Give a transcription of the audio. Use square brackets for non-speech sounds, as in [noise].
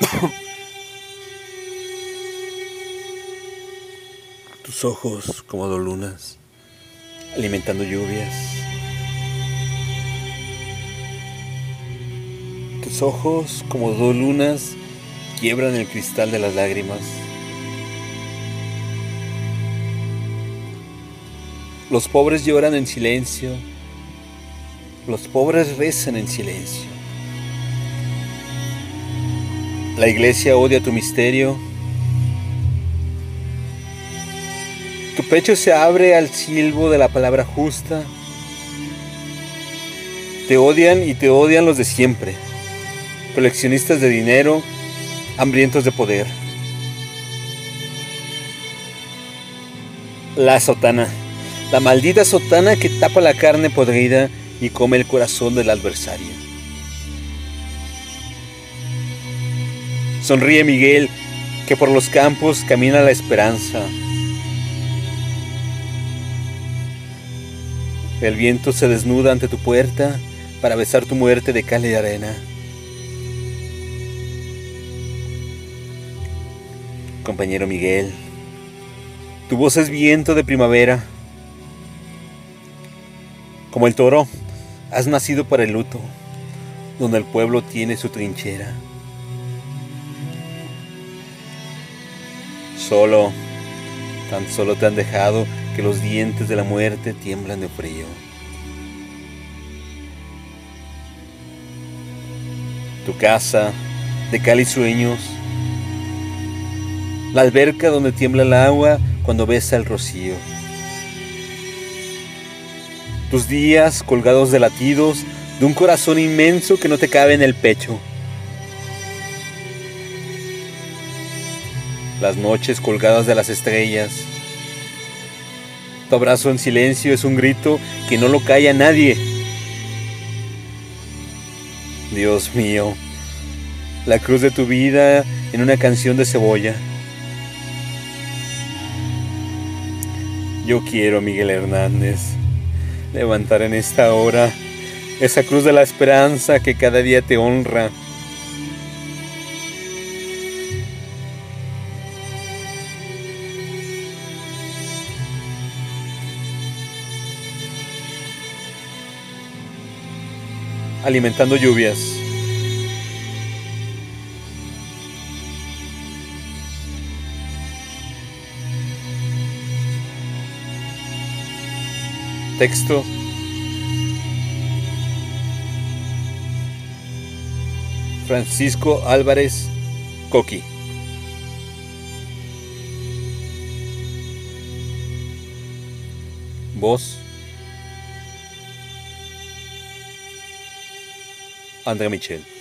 [coughs] Tus ojos como dos lunas, alimentando lluvias. Tus ojos como dos lunas quiebran el cristal de las lágrimas. Los pobres lloran en silencio. Los pobres rezan en silencio. La iglesia odia tu misterio. Tu pecho se abre al silbo de la palabra justa. Te odian y te odian los de siempre. Coleccionistas de dinero, hambrientos de poder. La sotana. La maldita sotana que tapa la carne podrida y come el corazón del adversario. Sonríe Miguel, que por los campos camina la esperanza. El viento se desnuda ante tu puerta para besar tu muerte de cal y arena. Compañero Miguel, tu voz es viento de primavera como el toro, has nacido para el luto, donde el pueblo tiene su trinchera. Solo, tan solo te han dejado que los dientes de la muerte tiemblan de frío. Tu casa de cal y sueños, la alberca donde tiembla el agua cuando besa el rocío tus días colgados de latidos de un corazón inmenso que no te cabe en el pecho. Las noches colgadas de las estrellas. Tu abrazo en silencio es un grito que no lo calla nadie. Dios mío, la cruz de tu vida en una canción de cebolla. Yo quiero Miguel Hernández levantar en esta hora esa cruz de la esperanza que cada día te honra. Alimentando lluvias. Texto. Francisco Álvarez Coqui. Voz. André Michel.